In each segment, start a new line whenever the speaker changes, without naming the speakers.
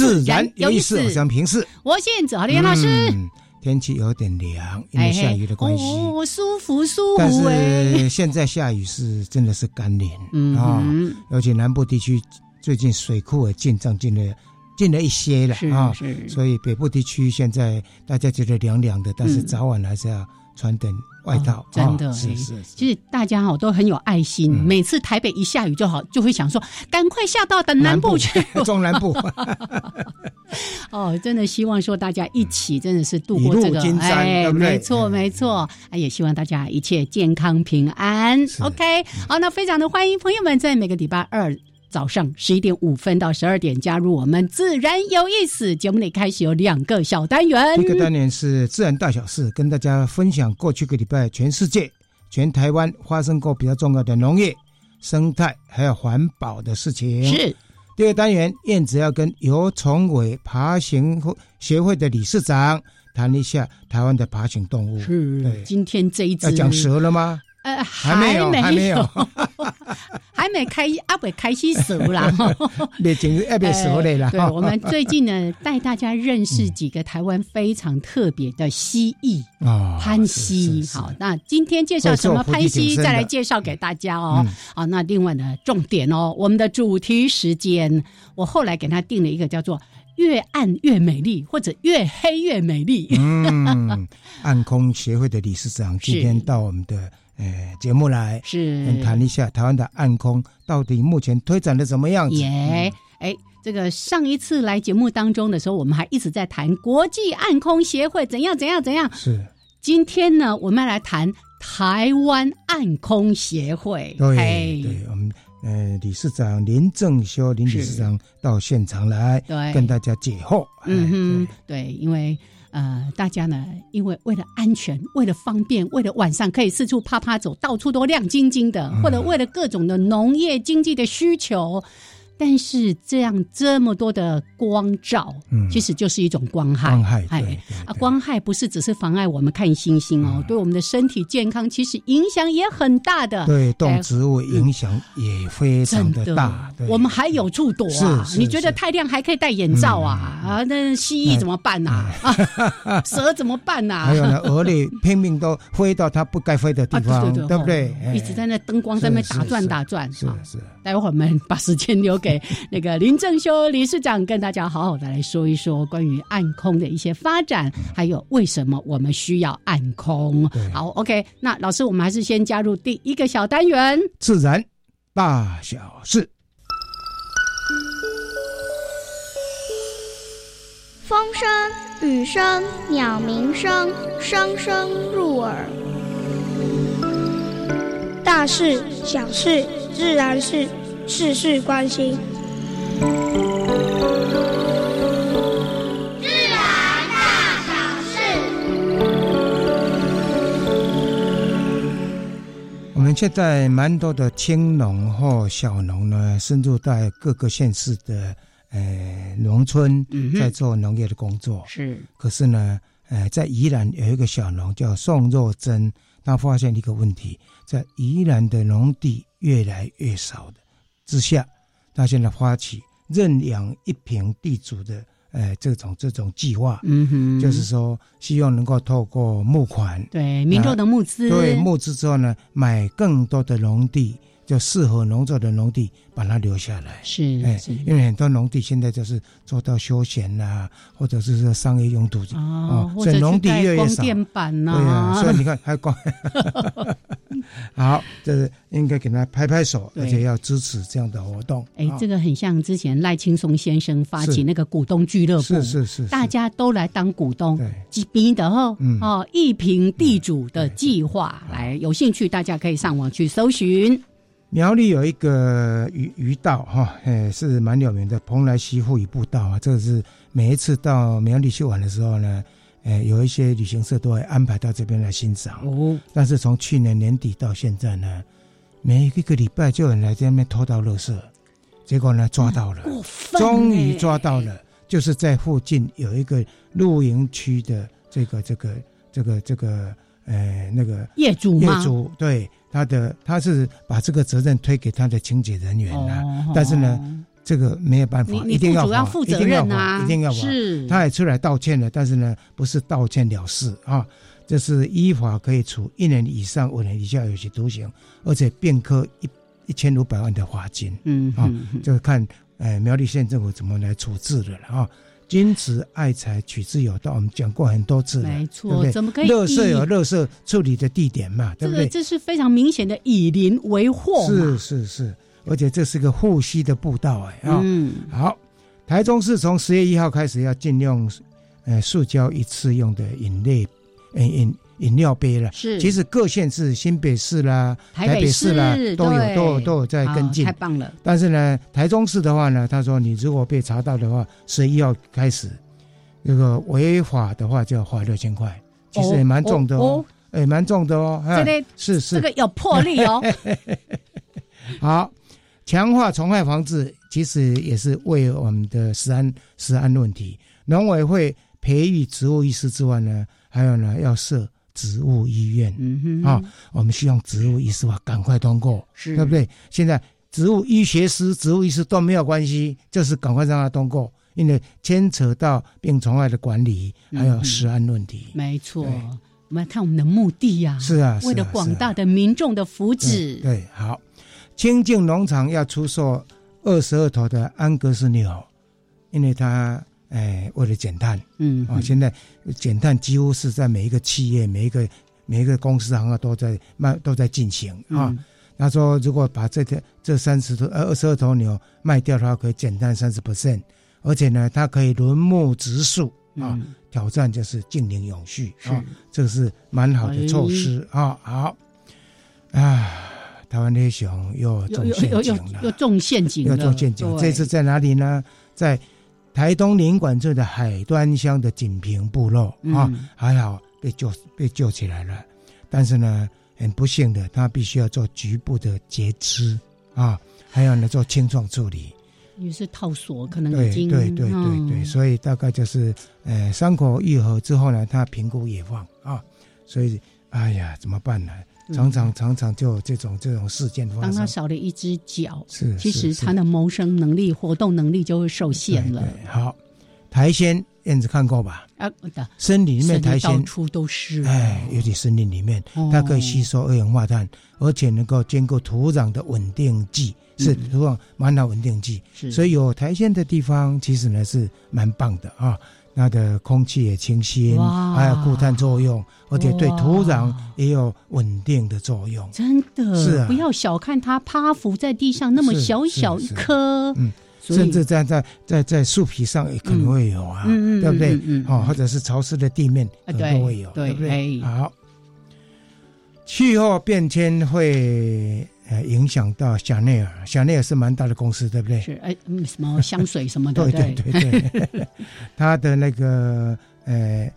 自然有意思，我想平视。
我现走好的杨老师。
天气有点凉，因为下雨的关系，
哦，舒服舒服。
但是现在下雨是真的是甘霖啊，而且南部地区最近水库也进账进了进了一些了啊，所以北部地区现在大家觉得凉凉的，但是早晚还是要。穿点外套，
真的
是是，
其实大家哈都很有爱心。每次台北一下雨就好，就会想说赶快下到的南部去，
中南部。
哦，真的希望说大家一起真的是度过这个，
哎，
没错没错。也希望大家一切健康平安。OK，好，那非常的欢迎朋友们在每个礼拜二。早上十一点五分到十二点，加入我们自然有意思节目里，开始有两个小单元。
一个单元是自然大小事，跟大家分享过去个礼拜全世界、全台湾发生过比较重要的农业、生态还有环保的事情。
是
第二单元，燕子要跟游崇伟爬行协会的理事长谈一下台湾的爬行动物。
是，今天这一
要讲蛇了吗？
呃，还没
有，还没有，
还没 开，阿伟开始熟啦。
已经要被熟了啦。
对，我们最近呢，带大家认识几个台湾非常特别的蜥蜴啊，潘蜥。好，那今天介绍什么潘蜥，再来介绍给大家哦。好，那另外呢，重点哦，我们的主题时间，我后来给他定了一个叫做“越暗越美丽”或者“越黑越美丽”。
嗯，暗空协会的理事长今天到我们的。哎，节目来
是
谈一下台湾的暗空到底目前推展的怎么样子？
耶，哎，这个上一次来节目当中的时候，我们还一直在谈国际暗空协会怎样怎样怎样。
是，
今天呢，我们来谈台湾暗空协会。
对，对我们呃理事长林正修林理事长到现场来，
对，
跟大家解惑。
嗯哼，对，因为。呃，大家呢，因为为了安全，为了方便，为了晚上可以四处啪啪走，到处都亮晶晶的，或者为了各种的农业经济的需求。但是这样这么多的光照，嗯，其实就是一种光害。
光害，哎，
啊，光害不是只是妨碍我们看星星哦，对我们的身体健康其实影响也很大的。
对动植物影响也非常的大。
我们还有处躲啊？你觉得太亮还可以戴眼罩啊？啊，那蜥蜴怎么办呐？啊，蛇怎么办呐？
还有呢，蛾类拼命都飞到它不该飞的地方，对不对？
一直在那灯光在那打转打转。
是是。
待会儿我们把时间留给。那个林正修理事长跟大家好好的来说一说关于暗空的一些发展，还有为什么我们需要暗空。好，OK，那老师，我们还是先加入第一个小单元——
自然大小事。
风声、雨声、鸟鸣声，声声入耳。大事、小事、自然是事事关心。自
然大小事。
我们现在蛮多的青农或小农呢，深入在各个县市的呃农村，在做农业的工作。
是，
可是呢，呃，在宜兰有一个小农叫宋若珍，他发现一个问题，在宜兰的农地越来越少的之下，他现在发起。认养一平地主的，呃，这种这种计划，嗯哼，就是说希望能够透过募款，
对民众的募资，
对募资之后呢，买更多的农地，就适合农作的农地把它留下来。
是，
哎，因为很多农地现在就是做到休闲呐，或者是说商业用途
哦，
所以农地越来越少。
电板呐，
对啊，所以你看还光。好，这是应该给他拍拍手，而且要支持这样的活动。
哎，这个很像之前赖青松先生发起那个股东俱乐部，
是是是，
大家都来当股东，几笔的哈，哦，一平地主的计划，来有兴趣大家可以上网去搜寻。
苗栗有一个鱼鱼道哈，哎，是蛮有名的蓬莱西富渔步道啊。这个是每一次到苗栗去玩的时候呢。哎，有一些旅行社都会安排到这边来欣赏。哦，但是从去年年底到现在呢，每一个礼拜就有人来这边偷盗垃圾，结果呢抓到了，终于抓到了，就是在附近有一个露营区的这个这个这个这个呃那个
业主
业主对他的他是把这个责任推给他的清洁人员了，但是呢。这个没有办法，一定要
负责任
啊！一定要
是，
他也出来道歉了，但是呢，不是道歉了事啊，这是依法可以处一年以上五年以下有期徒刑，而且并科一一千五百万的罚金。嗯啊，就看呃苗栗县政府怎么来处置的了啊。君子爱财，取之有道，我们讲过很多次了，
没错，怎么可以？
乐色有乐色处理的地点嘛，对不对？
这是非常明显的以邻为祸
是是是。而且这是个护膝的步道哎啊，好，台中市从十月一号开始要禁用，呃，塑胶一次用的饮料，饮饮料杯了。
是，
其实各县市，新北市啦、台北市啦，都有都有都有在跟进。
太棒了！
但是呢，台中市的话呢，他说你如果被查到的话，十一号开始，那个违法的话就要罚六千块，其实也蛮重的哦，哎，蛮重的哦。
这个
是是，
这个有魄力哦。
好。强化虫害防治，其实也是为我们的食安食安问题。农委会培育植物医师之外呢，还有呢要设植物医院。嗯哼，啊，我们希望植物医师啊赶快通过，对不对？现在植物医学师、植物医师都没有关系，就是赶快让他通过，因为牵扯到病虫害的管理，还有食安问题。
没错，我们看我们的目的呀，
是啊，
为了广大的民众的福祉。
对，好。清境农场要出售二十二头的安格斯牛，因为它哎为了减碳，嗯啊，现在减碳几乎是在每一个企业、每一个每一个公司行业都在卖都在进行啊。他说，如果把这条这三十头呃二十二头牛卖掉的话，可以减碳三十 percent，而且呢，它可以轮牧植树啊，挑战就是近邻永续啊，这个是蛮好的措施啊。好啊。台湾黑熊又中陷阱了，
又中陷阱
又中陷阱。这次在哪里呢？在台东林管镇的海端乡的锦屏部落啊，还好被救被救起来了。但是呢，很不幸的，他必须要做局部的截肢啊，还要呢做清创处理。
于是套索可能已经
对对对对对，所以大概就是呃伤口愈合之后呢，他评估也放啊，所以哎呀怎么办呢？常常常常就有这种这种事件发生。
当他少了一只脚，
是
其实他的谋生能力、活动能力就会受限了。
好，苔藓燕子看过吧？啊，的森林里面苔藓
到处都是。
哎，尤其森林里面，它可以吸收二氧化碳，而且能够兼顾土壤的稳定剂，是土壤蛮好稳定剂。所以有苔藓的地方，其实呢是蛮棒的啊。它的空气也清新，还有固碳作用，而且对土壤也有稳定的作用。
真的
是啊，
不要小看它趴伏在地上那么小小一颗，
嗯，甚至在在在在树皮上也可能会有啊，对不对？哦，或者是潮湿的地面都会有，对不对？好，气候变迁会。呃，影响到香奈儿，香奈儿是蛮大的公司，对不对？
是，哎，什么香水什么的，
对对对对。它的那个呃，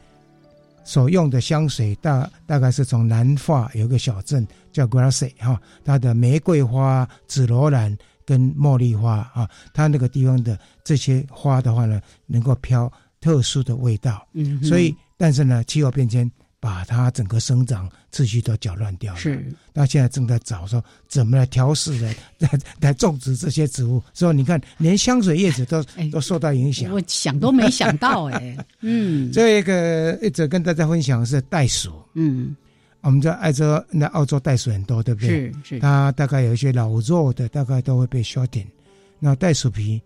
所用的香水大大概是从南法有个小镇叫 Grasse 哈，它的玫瑰花、紫罗兰跟茉莉花啊，它那个地方的这些花的话呢，能够飘特殊的味道。嗯，所以但是呢，气候变迁。把它整个生长秩序都搅乱掉了。
是，
那现在正在找说怎么来调试来，来来种植这些植物。所以你看，连香水叶子都都受到影响。
我想都没想到哎。嗯，
这个一直跟大家分享是袋鼠。
嗯，
我们在澳洲那澳洲袋鼠很多，对不对？
是是。
它大概有一些老弱的，大概都会被削顶。那袋鼠皮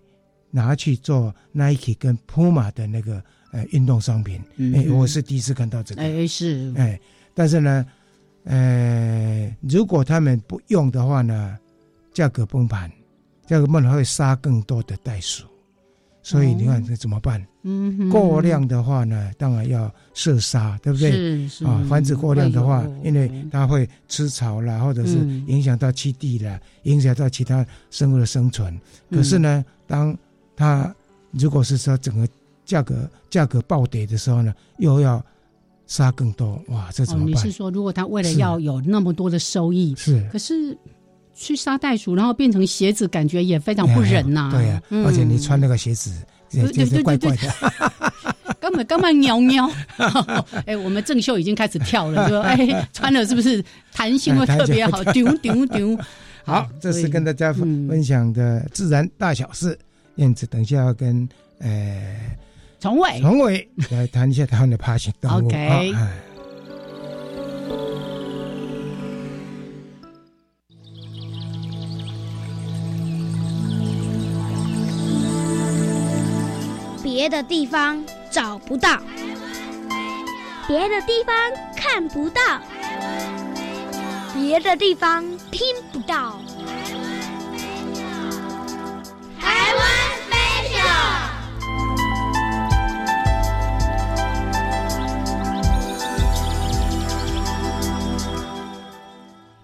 拿去做 Nike 跟 Puma 的那个呃运动商品，哎，我是第一次看到这个。
哎，是
哎，但是呢，呃，如果他们不用的话呢，价格崩盘，价格崩盘会杀更多的袋鼠。所以你看这怎么办？嗯，过量的话呢，当然要射杀，对不对？
是是
啊，繁殖过量的话，因为它会吃草啦，或者是影响到栖地了，影响到其他生物的生存。可是呢，当它如果是说整个价格价格暴跌的时候呢，又要杀更多，哇，这怎么办？
你是说，如果他为了要有那么多的收益，
是
可是？去杀袋鼠，然后变成鞋子，感觉也非常不忍呐。
对呀，而且你穿那个鞋子，对对对怪怪的。
根本根本喵喵。哎，我们郑秀已经开始跳了，说哎，穿了是不是弹性会特别好？丢丢丢。
好，这是跟大家分享的自然大小事。燕子，等一下要跟呃
崇伟
崇伟来谈一下他们的爬行动物。
OK。
别的地方找不到，
别的地方看不到，
别的地方听不到。
台湾 special。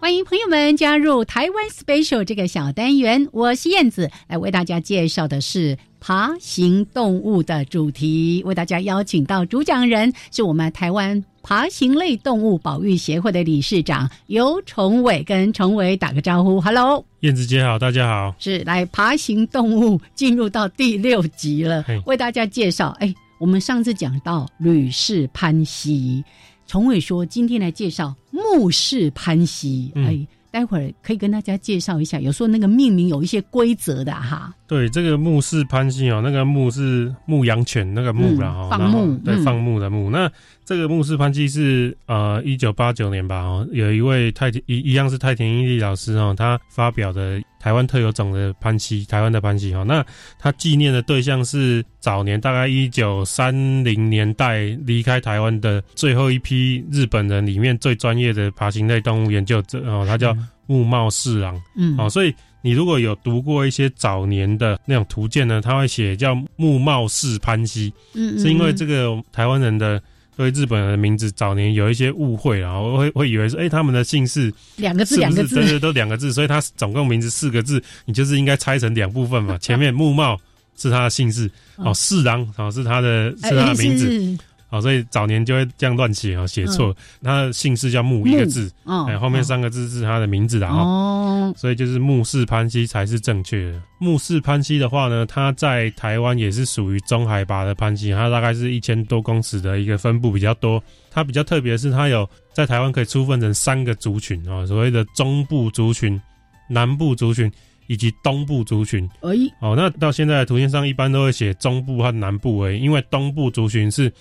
欢迎朋友们加入台湾 special 这个小单元，我是燕子，来为大家介绍的是。爬行动物的主题，为大家邀请到主讲人是我们台湾爬行类动物保育协会的理事长尤崇伟，跟崇伟打个招呼，Hello，
燕子姐好，大家好，
是来爬行动物进入到第六集了，为大家介绍，哎，我们上次讲到吕氏攀蜥，崇伟说今天来介绍木氏攀西，哎。待会儿可以跟大家介绍一下，有时候那个命名有一些规则的哈。
对，这个牧氏潘西哦，那个牧是牧羊犬那个牧啦，
放牧
对放牧的牧。那这个牧氏潘西是呃一九八九年吧哦，有一位太田一一样是太田英利老师哦，他发表的台湾特有种的潘西，台湾的潘西哈。那他纪念的对象是早年大概一九三零年代离开台湾的最后一批日本人里面最专业的爬行类动物研究者哦，他叫。木茂四郎，嗯，好，所以你如果有读过一些早年的那种图鉴呢，他会写叫木茂氏潘西，嗯，是因为这个台湾人的对日本人的名字早年有一些误会，然后会会以为说，哎，他们的姓氏
两个字，两个字，
对对，都两个字，所以他总共名字四个字，你就是应该拆成两部分嘛，前面木茂是他的姓氏，哦，四郎哦是他的是他的名字。哦，所以早年就会这样乱写啊，写错。他的姓氏叫木一个字，哎，后面三个字是他的名字的哦。所以就是木氏潘西才是正确的。木氏潘西的话呢，它在台湾也是属于中海拔的潘西，它大概是一千多公尺的一个分布比较多。它比较特别的是，它有在台湾可以粗分成三个族群啊，所谓的中部族群、南部族群以及东部族群。哎，哦，那到现在的图片上一般都会写中部和南部而已，因为东部族群是。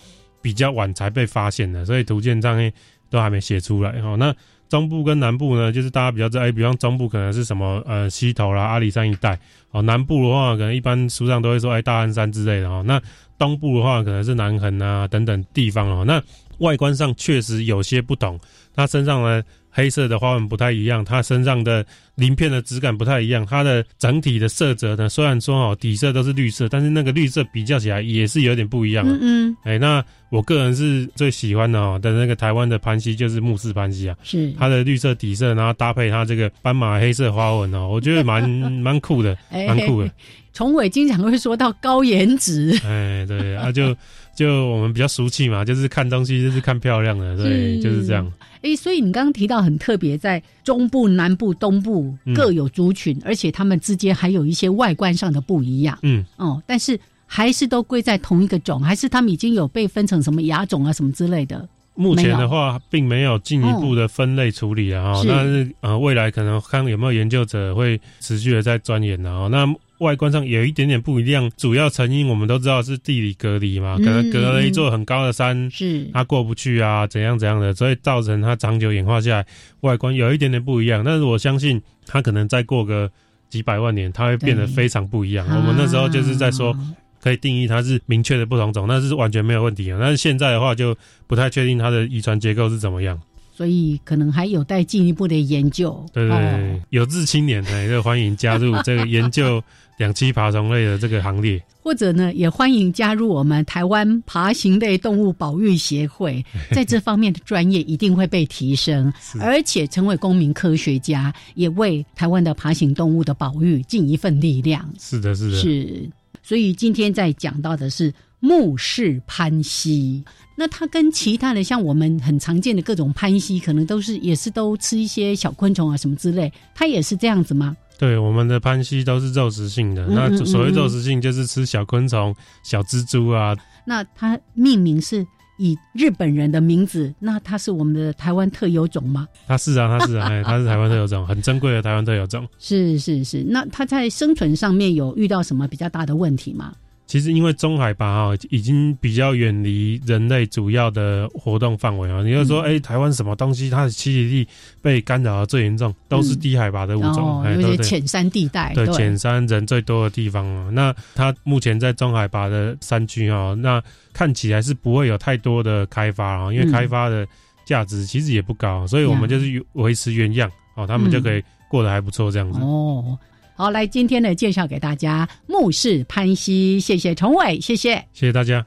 比较晚才被发现的，所以图鉴上面都还没写出来。哦，那中部跟南部呢，就是大家比较知道，哎，比方中部可能是什么呃溪头啦、阿里山一带。哦，南部的话，可能一般书上都会说，哎，大安山之类的。哦，那东部的话，可能是南横啊等等地方。哦，那外观上确实有些不同，它身上呢。黑色的花纹不太一样，它身上的鳞片的质感不太一样，它的整体的色泽呢，虽然说哦底色都是绿色，但是那个绿色比较起来也是有点不一样。嗯嗯，哎，那我个人是最喜欢的哦的那个台湾的潘西就是木氏潘西啊，
是
它的绿色底色，然后搭配它这个斑马黑色花纹哦，我觉得蛮蛮酷的，蛮酷的。
崇伟经常会说到高颜值，
哎，对，啊就。就我们比较俗气嘛，就是看东西就是看漂亮的，对，就是这样。
哎，所以你刚刚提到很特别，在中部、南部、东部各有族群，而且他们之间还有一些外观上的不一样。嗯，哦，但是还是都归在同一个种，还是他们已经有被分成什么亚种啊什么之类的？
目前的话，并没有进一步的分类处理啊。但是呃，未来可能看有没有研究者会持续的在钻研的啊。那外观上有一点点不一样，主要成因我们都知道是地理隔离嘛，可能隔了一座很高的山，
是
它过不去啊，怎样怎样的，所以造成它长久演化下来外观有一点点不一样。但是我相信它可能再过个几百万年，它会变得非常不一样。我们那时候就是在说。可以定义它是明确的不同种，那是完全没有问题啊。但是现在的话就不太确定它的遗传结构是怎么样，
所以可能还有待进一步的研究。
对对对，有志青年呢，就欢迎加入这个研究两栖爬虫类的这个行列，
或者呢，也欢迎加入我们台湾爬行类动物保育协会，在这方面的专业一定会被提升，而且成为公民科学家，也为台湾的爬行动物的保育尽一份力量。
是的，是的，
是。所以今天在讲到的是目视攀蜥，那它跟其他的像我们很常见的各种攀蜥，可能都是也是都吃一些小昆虫啊什么之类，它也是这样子吗？
对，我们的攀西都是肉食性的。那所谓肉食性，就是吃小昆虫、小蜘蛛啊。
那它命名是以日本人的名字，那它是我们的台湾特有种吗？
它是啊，它是啊，它是台湾特有种，很珍贵的台湾特有种。
是是是，那它在生存上面有遇到什么比较大的问题吗？
其实，因为中海拔哈已经比较远离人类主要的活动范围啊。你就说，哎，台湾什么东西它的栖息地被干扰的最严重，都是低海拔的物种，
有些浅山地带，
对浅山人最多的地方啊。那它目前在中海拔的山区啊，那看起来是不会有太多的开发啊，因为开发的价值其实也不高，所以我们就是维持原样哦，他们就可以过得还不错这样子
哦。好，来今天呢介绍给大家，目视潘西，谢谢崇伟，谢谢，
谢谢大家。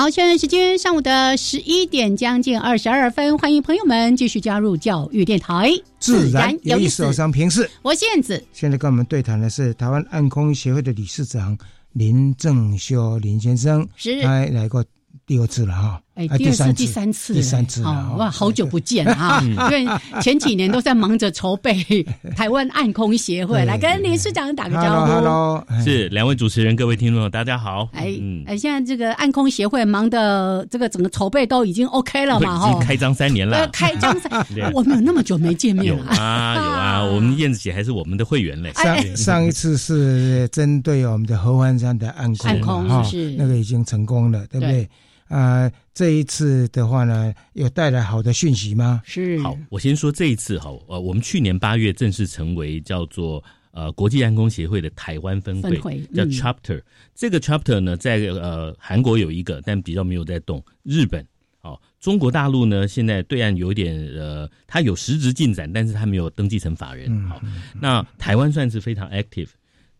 好，现在时间上午的十一点将近二十二分，欢迎朋友们继续加入教育电台，
自然有意思。上平视，
我燕子。
现在跟我们对谈的是台湾暗空协会的理事长林正修林先生，
是
他来过第二次了哈。
第二次、第三次、
第三次
哦，哇，好久不见啊！因为前几年都在忙着筹备台湾暗空协会，来跟林市长打个招
呼。Hello，
是两位主持人，各位听众，大家好。
哎，哎，现在这个暗空协会忙的这个整个筹备都已经 OK 了嘛？哈，
开张三年了。
开张三，我们有那么久没见面
了啊，有啊，我们燕子姐还是我们的会员嘞。
上上一次是针对我们的合欢山的暗空，
暗空是
那个已经成功了，对不对？啊，这一次的话呢，有带来好的讯息吗？
是。
好，我先说这一次哈，呃，我们去年八月正式成为叫做呃国际安工协会的台湾分会，叫 Chapter。这个 Chapter 呢，在呃韩国有一个，但比较没有在动。日本，哦，中国大陆呢，现在对岸有点呃，它有实质进展，但是它没有登记成法人。好，那台湾算是非常 active。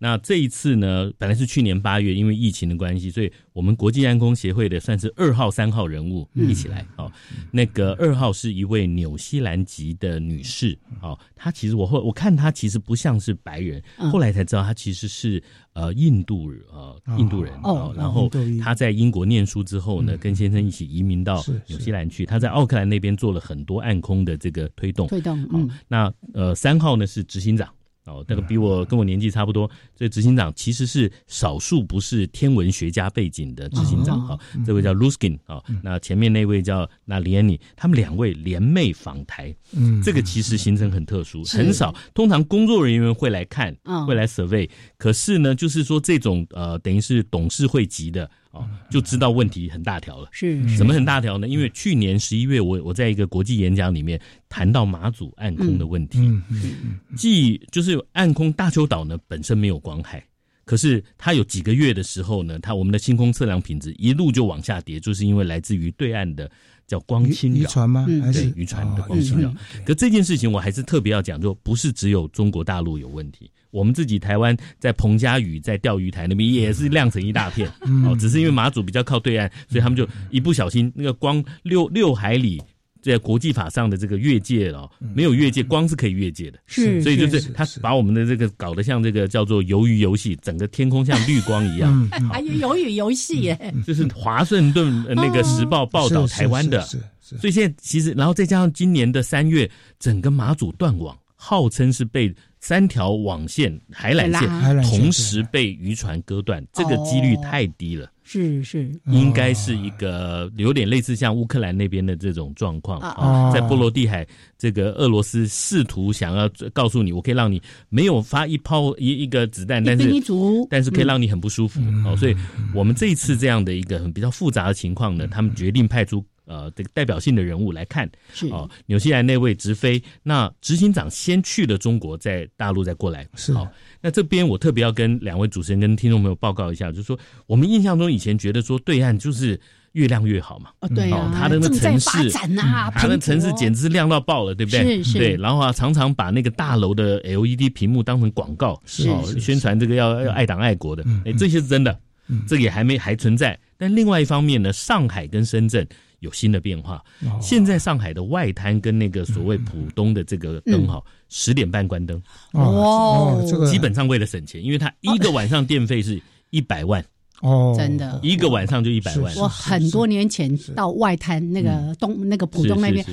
那这一次呢，本来是去年八月，因为疫情的关系，所以我们国际安工协会的算是二号、三号人物一起来。哦，那个二号是一位纽西兰籍的女士。哦，她其实我后我看她其实不像是白人，后来才知道她其实是呃印度呃印度人。哦，然后她在英国念书之后呢，跟先生一起移民到纽西兰去。她在奥克兰那边做了很多暗空的这个推动。
推动。嗯。
那呃三号呢是执行长。哦，那个比我跟我年纪差不多，这执行长其实是少数不是天文学家背景的执行长。哈，这位叫 Luskin 啊，那前面那位叫那 Liani，他们两位联袂访台。嗯，这个其实行程很特殊，很少。通常工作人员会来看，会来 survey。可是呢，就是说这种呃，等于是董事会级的。哦，就知道问题很大条了。
是，
什么很大条呢？因为去年十一月，我我在一个国际演讲里面谈到马祖暗空的问题。嗯嗯既就是暗空大邱岛呢本身没有光害，可是它有几个月的时候呢，它我们的星空测量品质一路就往下跌，就是因为来自于对岸的。叫光侵扰
渔船吗？
还是，渔船的光侵扰。可这件事情我还是特别要讲，就不是只有中国大陆有问题，我们自己台湾在彭佳屿在钓鱼台那边也是亮成一大片。哦，只是因为马祖比较靠对岸，所以他们就一不小心那个光六六海里。在国际法上的这个越界了，没有越界，光是可以越界的，
是，
所以就是他把我们的这个搞得像这个叫做鱿鱼游戏，整个天空像绿光一样，
还有鱿鱼游戏耶，
就是华盛顿那个时报报道台湾的，所以现在其实，然后再加上今年的三月，整个马祖断网，号称是被三条网线海缆线同时被渔船割断，这个几率太低了。
是是，
应该是一个有点类似像乌克兰那边的这种状况啊，在波罗的海，这个俄罗斯试图想要告诉你，我可以让你没有发一炮一一个子弹，但是但是可以让你很不舒服。哦。所以我们这一次这样的一个很比较复杂的情况呢，他们决定派出。呃，这个代表性的人物来看，
是。
哦，纽西兰那位直飞，那执行长先去了中国，在大陆再过来，
是。
好。那这边我特别要跟两位主持人跟听众朋友报告一下，就是说，我们印象中以前觉得说对岸就是越亮越好嘛，
哦，对啊，
他的那个城市
啊，
他的城市简直是亮到爆了，对不对？
是是。
对，然后啊，常常把那个大楼的 LED 屏幕当成广告，
是
宣传这个要要爱党爱国的，哎，这些是真的，这也还没还存在。但另外一方面呢，上海跟深圳。有新的变化。现在上海的外滩跟那个所谓浦东的这个灯哈，十点半关灯。
哦，
这个
基本上为了省钱，因为它一个晚上电费是一百万。
哦，
真的，
一个晚上就一百万。
我很多年前到外滩那个东那个浦东那边。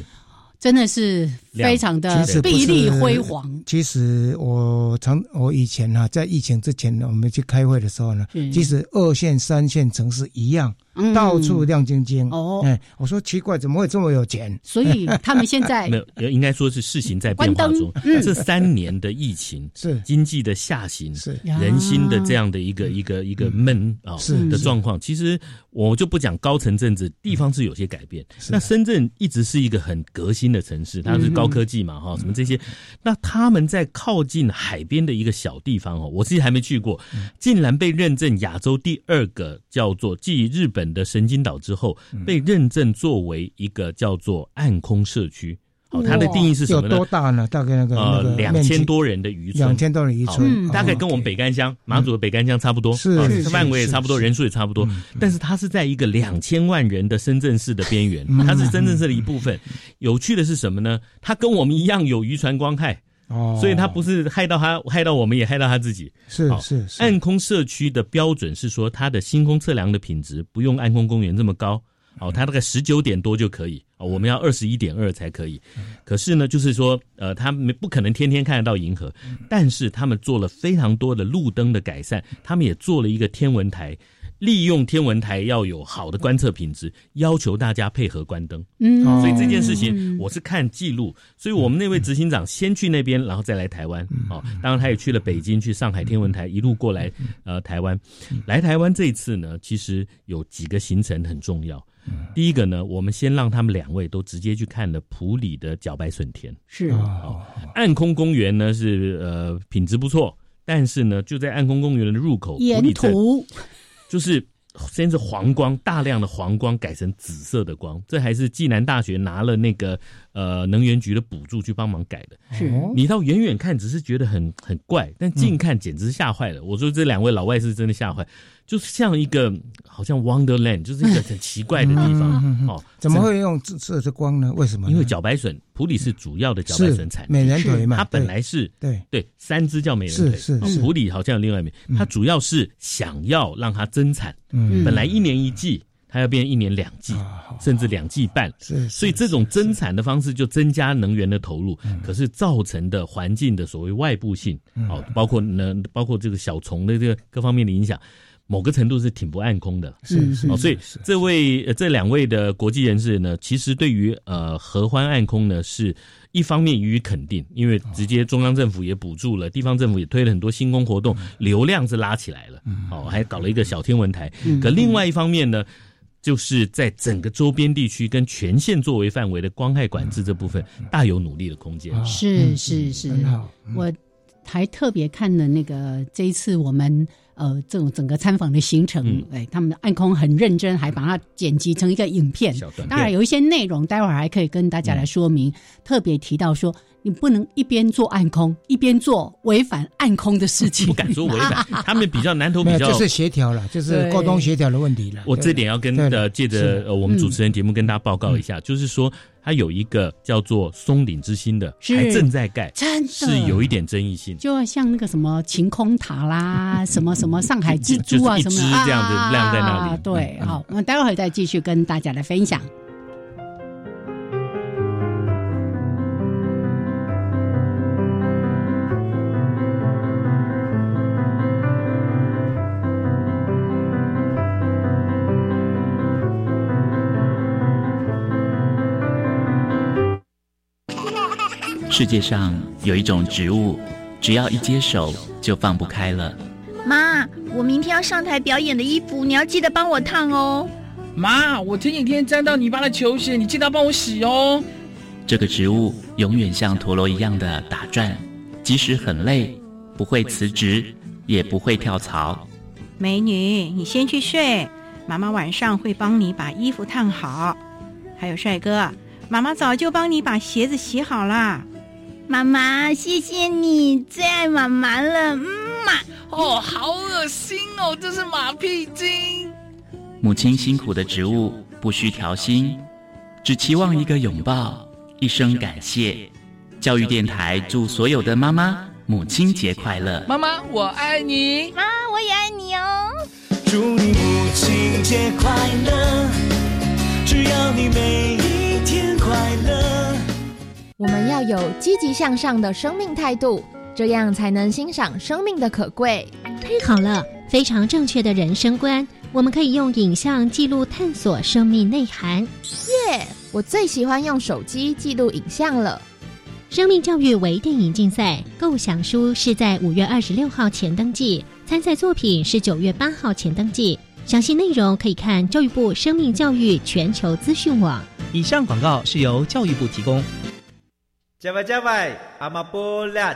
真的是非常的碧丽辉煌。
其实我常我以前呢，在疫情之前呢，我们去开会的时候呢，其实二线、三线城市一样，到处亮晶晶。哦，哎，我说奇怪，怎么会这么有钱？
所以 他们现在
没有，应该说是事情在变化中。这三年的疫情
是。
经济的下行，
是。
人心的这样的一个一个一个闷啊的状况。其实我就不讲高层政治，地方是有些改变。那深圳一直是一个很革新。的城市，它是高科技嘛，哈，什么这些，那他们在靠近海边的一个小地方哦，我自己还没去过，竟然被认证亚洲第二个叫做继日本的神经岛之后，被认证作为一个叫做暗空社区。哦，它的定义是什么呢？
多大呢？大概那个
呃两千多人的渔村，
两千多人渔村，
大概跟我们北干乡马祖的北干乡差不多，
是
范围也差不多，人数也差不多。但是它是在一个两千万人的深圳市的边缘，它是深圳市的一部分。有趣的是什么呢？它跟我们一样有渔船光害，哦，所以它不是害到他，害到我们也害到他自己。
是是是。
暗空社区的标准是说，它的星空测量的品质不用暗空公园这么高。哦，它大概十九点多就可以哦，我们要二十一点二才可以。可是呢，就是说，呃，他们不可能天天看得到银河，但是他们做了非常多的路灯的改善，他们也做了一个天文台，利用天文台要有好的观测品质，要求大家配合关灯。嗯，所以这件事情我是看记录，所以我们那位执行长先去那边，然后再来台湾。哦，当然他也去了北京、去上海天文台，一路过来呃台湾。来台湾这一次呢，其实有几个行程很重要。第一个呢，我们先让他们两位都直接去看了普里的茭白笋田。
是
哦，暗空公园呢是呃品质不错，但是呢就在暗空公园的入口
沿途，
就是先是黄光，大量的黄光改成紫色的光，这还是暨南大学拿了那个呃能源局的补助去帮忙改的。
是
你到远远看只是觉得很很怪，但近看简直吓坏了。我说这两位老外是真的吓坏。就是像一个好像 Wonderland，就是一个很奇怪的地方哦。
怎么会用紫色的光呢？为什么？
因为茭白笋，普里是主要的茭白笋产地，
美人腿嘛。
它本来是
对
对三只叫美人腿，
是是。
普里好像有另外一名，它主要是想要让它增产。嗯，本来一年一季，它要变一年两季，甚至两季半。
是，
所以这种增产的方式就增加能源的投入，可是造成的环境的所谓外部性哦，包括呢，包括这个小虫的这个各方面的影响。某个程度是挺不暗空的，
是是，
所以这位这两位的国际人士呢，其实对于呃合欢暗空呢，是一方面予以肯定，因为直接中央政府也补助了，地方政府也推了很多星空活动，流量是拉起来了，哦，还搞了一个小天文台。可另外一方面呢，就是在整个周边地区跟全县作为范围的光害管制这部分，大有努力的空间。
是是是，我还特别看了那个这一次我们。呃，这种整个参访的行程，哎，他们的暗空很认真，还把它剪辑成一个影片。当然有一些内容，待会儿还可以跟大家来说明。特别提到说，你不能一边做暗空，一边做违反暗空的事情。
不敢说违反，他们比较难头，比较
就是协调了，就是沟通协调的问题了。
我这点要跟呃，借着呃我们主持人节目跟大家报告一下，就是说。它有一个叫做松岭之心的，还正在盖，
真的
是有一点争议性。
就像那个什么晴空塔啦，什么什什么上海蜘蛛啊，什么的
这样子晾在那里。
对，好，我们待会儿再继续跟大家来分享。
世界上有一种植物，只要一接手就放不开了。
妈，我明天要上台表演的衣服，你要记得帮我烫哦。
妈，我前几天沾到泥巴的球鞋，你记得帮我洗哦。
这个植物永远像陀螺一样的打转，即使很累，不会辞职，也不会跳槽。
美女，你先去睡，妈妈晚上会帮你把衣服烫好。还有帅哥，妈妈早就帮你把鞋子洗好了。
妈妈，谢谢你，最爱妈妈了，嗯嘛。
哦，好恶心哦，这是马屁精。
母亲辛苦的植物不需调薪，只期望一个拥抱。一声感谢，教育电台祝所有的妈妈母亲节快乐！
妈妈，我爱你！
妈，我也爱你哦！
祝你母亲节快乐！只要你每一天快乐。
我们要有积极向上的生命态度，这样才能欣赏生命的可贵。
太好了，非常正确的人生观。我们可以用影像记录探索生命内涵。
耶！我最喜欢用手机记录影像了。
生命教育微电影竞赛构想书是在五月二十六号前登记，参赛作品是九月八号前登记。详细内容可以看教育部生命教育全球资讯网。
以上广告是由教育部提供。
加外加外，阿玛波拉，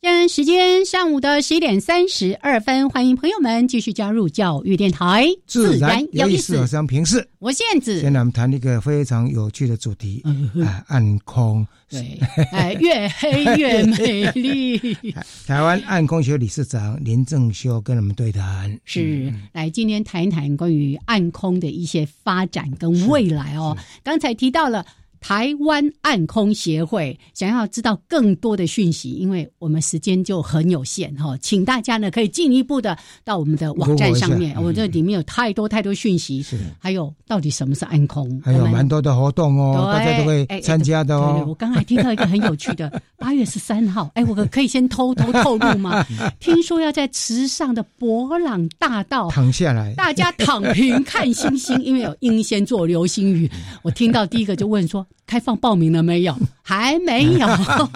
现在时间上午的十一点三十二分，欢迎朋友们继续加入教育电台，
自然有意思，我是平视，
我燕子。
现在我们谈一个非常有趣的主题，啊，暗空。
对，哎，越黑越美丽。
台湾暗空学理事长林正修跟我们对谈，
是来今天谈一谈关于暗空的一些发展跟未来哦。刚才提到了。台湾暗空协会想要知道更多的讯息，因为我们时间就很有限哈，请大家呢可以进一步的到我们的网站上面，我这里面有太多太多讯息，是还有到底什么是暗空，
还有蛮多的活动哦，大家都会参加的哦。
我刚才听到一个很有趣的，八月十三号，哎，我可以先偷偷透露吗？听说要在池上的博朗大道
躺下来，
大家躺平看星星，因为有英仙座流星雨。我听到第一个就问说。开放报名了没有？还没有，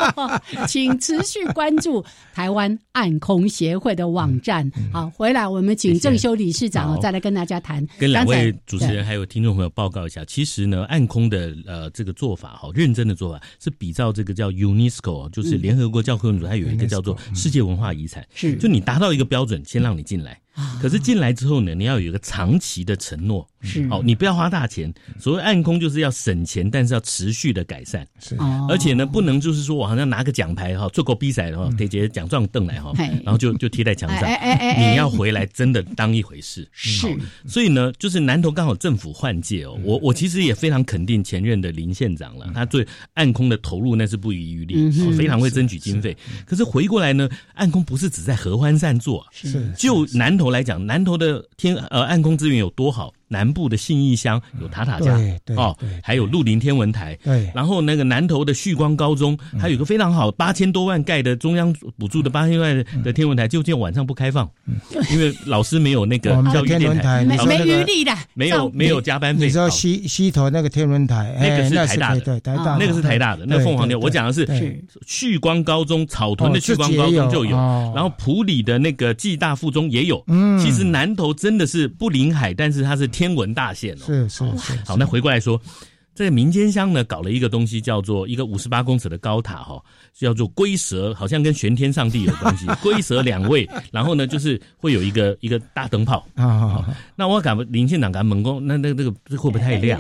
请持续关注台湾暗空协会的网站。好，回来我们请郑修理事长再来跟大家谈。
跟两位主持人还有听众朋友报告一下，其实呢，暗空的呃这个做法，哈，认真的做法是比照这个叫 UNESCO，就是联合国教科文组，它有一个叫做世界文化遗产，
是。
就你达到一个标准，先让你进来。可是进来之后呢，你要有一个长期的承诺，
是。
好，你不要花大钱。所谓暗空就是要省钱，但是要持续的改善，
是。
而且呢，不能就是说我好像拿个奖牌哈，做过比赛哈，得接奖状凳来哈，然后就就贴在墙上。哎哎哎你要回来真的当一回事，
是。
所以呢，就是南投刚好政府换届哦，我我其实也非常肯定前任的林县长了，他对暗空的投入那是不遗余力，非常会争取经费。可是回过来呢，暗空不是只在合欢山做，
是。
就南。头来讲，南头的天呃暗空资源有多好？南部的信义乡有塔塔家哦，还有鹿林天文台。
对，
然后那个南投的旭光高中，还有一个非常好八千多万盖的中央补助的八千万的天文台，就这晚上不开放，因为老师没有那个教育
天文台，
没没余力的，
没有没有加班费。
你知道西西头那个天文台，
那个是台大的，
对台大
那个是台大的，那凤凰天。我讲的是旭光高中草屯的旭光高中就有，然后普里的那个暨大附中也有。嗯，其实南投真的是不临海，但是它是天文大。大线哦，
是是是，
好，那回过来说。在民间乡呢，搞了一个东西，叫做一个五十八公尺的高塔，哈，叫做龟蛇，好像跟玄天上帝有关系。龟蛇两位，然后呢，就是会有一个一个大灯泡啊。那我敢林县长敢猛攻，那那那个会不会太亮？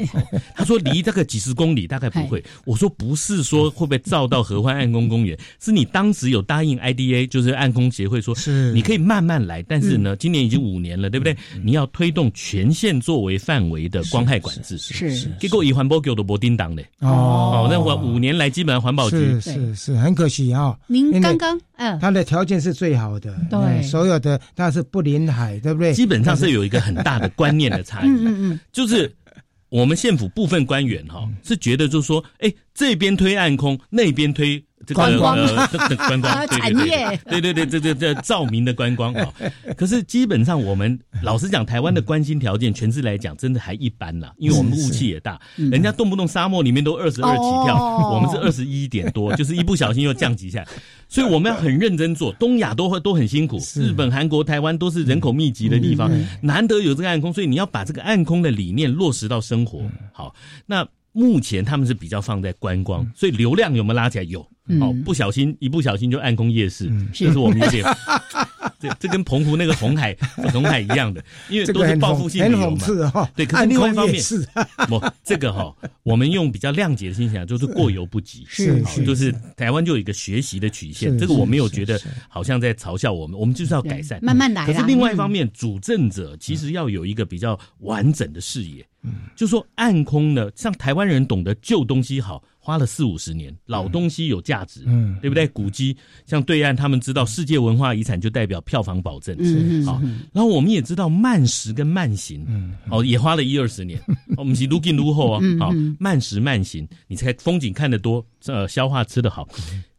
他说离这个几十公里大概不会。我说不是说会不会照到合欢暗空公园，是你当时有答应 IDA，就是暗空协会说，
是
你可以慢慢来，但是呢，今年已经五年了，对不对？你要推动全县作为范围的光害管制，
是
结果以环波。Tokyo 的博丁党的。
哦，
那我五年来基本上环保局。
是是是很可惜啊。
您刚刚嗯，
它的条件是最好的，
对，
所有的它是不临海，对不对？
基本上是有一个很大的观念的差异，
嗯嗯嗯，
就是我们县府部分官员哈是觉得就是说，哎，这边推暗空，那边推。这个
观光
呃，观光
产业，
对对对，这这这照明的观光啊。可是基本上我们老实讲，台湾的关心条件，全市来讲，真的还一般啦。因为我们雾气也大，人家动不动沙漠里面都二十二起跳，我们是二十一点多，就是一不小心又降级下来。所以我们要很认真做。东亚都会都很辛苦，日本、韩国、台湾都是人口密集的地方，难得有这个暗空，所以你要把这个暗空的理念落实到生活。好，那。目前他们是比较放在观光，所以流量有没有拉起来？有，哦，不小心一不小心就暗空夜市，这是我们有点，这这跟澎湖那个红海红海一样的，因为都是报复性旅游嘛。对，可是另外一方面，不，这个哈，我们用比较谅解的心情，就是过犹不及，
是，
就是台湾就有一个学习的曲线，这个我没有觉得好像在嘲笑我们，我们就是要改善，
慢慢来。
可是另外一方面，主政者其实要有一个比较完整的视野。嗯，就说暗空呢，像台湾人懂得旧东西好，花了四五十年，老东西有价值，嗯，对不对？古迹像对岸，他们知道世界文化遗产就代表票房保证，嗯好。然后我们也知道慢食跟慢行，嗯，哦，也花了一二十年，我们是如今如后啊，好，慢食慢行，你才风景看得多，呃，消化吃得好。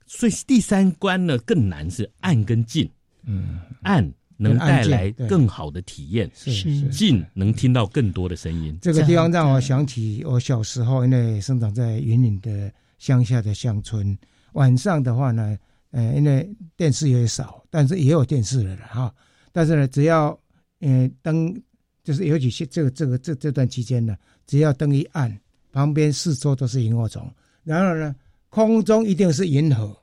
所以第三关呢更难是暗跟近，嗯，暗。能带来更好的体验，
是
近能听到更多的声音。
这个地方让我想起我小时候，因为生长在云岭的乡下的乡村，晚上的话呢，呃，因为电视也少，但是也有电视了哈。但是呢，只要呃灯，就是尤其是这个这个这这段期间呢，只要灯一暗，旁边四周都是萤火虫，然后呢，空中一定是银河，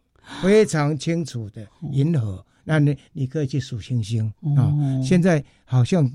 非常清楚的银河。那你你可以去数星星啊！现在好像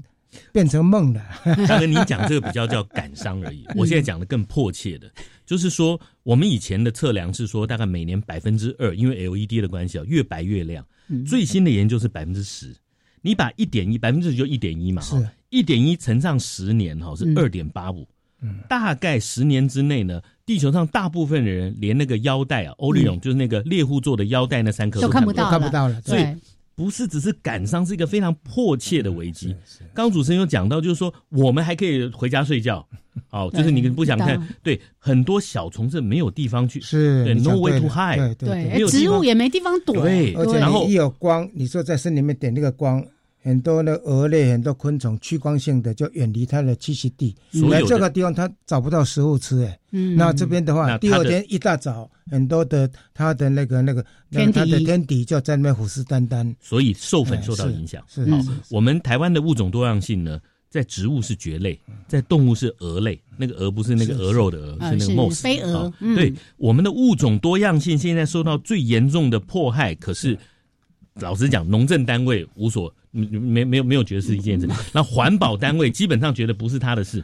变成梦了。
大哥，你讲这个比较叫感伤而已。我现在讲的更迫切的，就是说我们以前的测量是说大概每年百分之二，因为 LED 的关系啊，越白越亮。最新的研究是百分之十。你把一点一百分之十就一点一嘛，
是
一点一乘上十年哈是二点八五。嗯，大概十年之内呢，地球上大部分的人连那个腰带啊，欧利永就是那个猎户座的腰带那三颗
都看不到，
看不到了。
所以不是只是感伤，是一个非常迫切的危机。刚主持人有讲到，就是说我们还可以回家睡觉，哦，就是你不想看，对，很多小虫子没有地方去，
是
对，no way to hide，
对，植物也没地方躲，
对，
而且然后一有光，你说在森林里面点那个光。很多的蛾类、很多昆虫，趋光性的就远离它的栖息地，来这个地方它找不到食物吃，哎，那这边的话，第二天一大早，很多的它的那个那个
天
敌，的天敌就在那边虎视眈眈，
所以授粉受到影响。
是，好
我们台湾的物种多样性呢，在植物是蕨类，在动物是蛾类，那个蛾不是那个鹅肉的鹅，是那个 mouse
飞蛾。
对，我们的物种多样性现在受到最严重的迫害，可是。老实讲，农政单位无所没没有没有觉得是一件事，那环保单位基本上觉得不是他的事。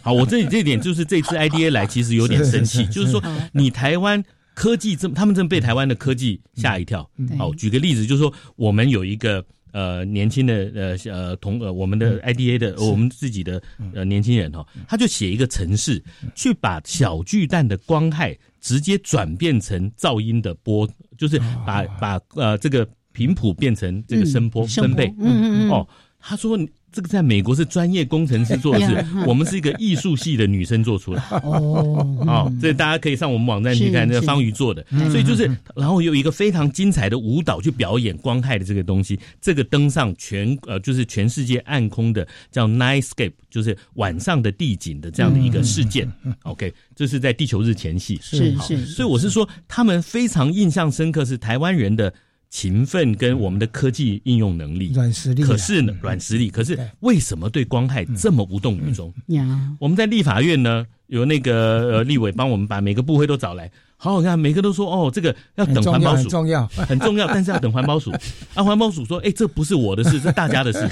好，我这里这点就是这次 IDA 来其实有点生气，就是说你台湾科技这他们正被台湾的科技吓一跳。好，举个例子，就是说我们有一个呃年轻的呃呃同呃我们的 IDA 的我们自己的呃年轻人哈，他就写一个程式去把小巨蛋的光害直接转变成噪音的波，就是把把呃这个。频谱变成这个声波分贝，
嗯嗯嗯，
哦，他说这个在美国是专业工程师做的事，我们是一个艺术系的女生做出来，
哦，
哦，这大家可以上我们网站去看，那个方瑜做的，所以就是，然后有一个非常精彩的舞蹈去表演光害的这个东西，这个登上全呃就是全世界暗空的叫 Nightscape，就是晚上的地景的这样的一个事件，OK，这是在地球日前夕，
是是，
所以我是说，他们非常印象深刻是台湾人的。勤奋跟我们的科技应用能力，
软实力，
可是呢，软实力，可是为什么对光害这么无动于衷？我们在立法院呢，有那个呃立委帮我们把每个部会都找来，好好看，每个都说哦，这个要等环保署，
很重要，
很重要，但是要等环保署。啊，环保署说，哎，这不是我的事，是大家的事。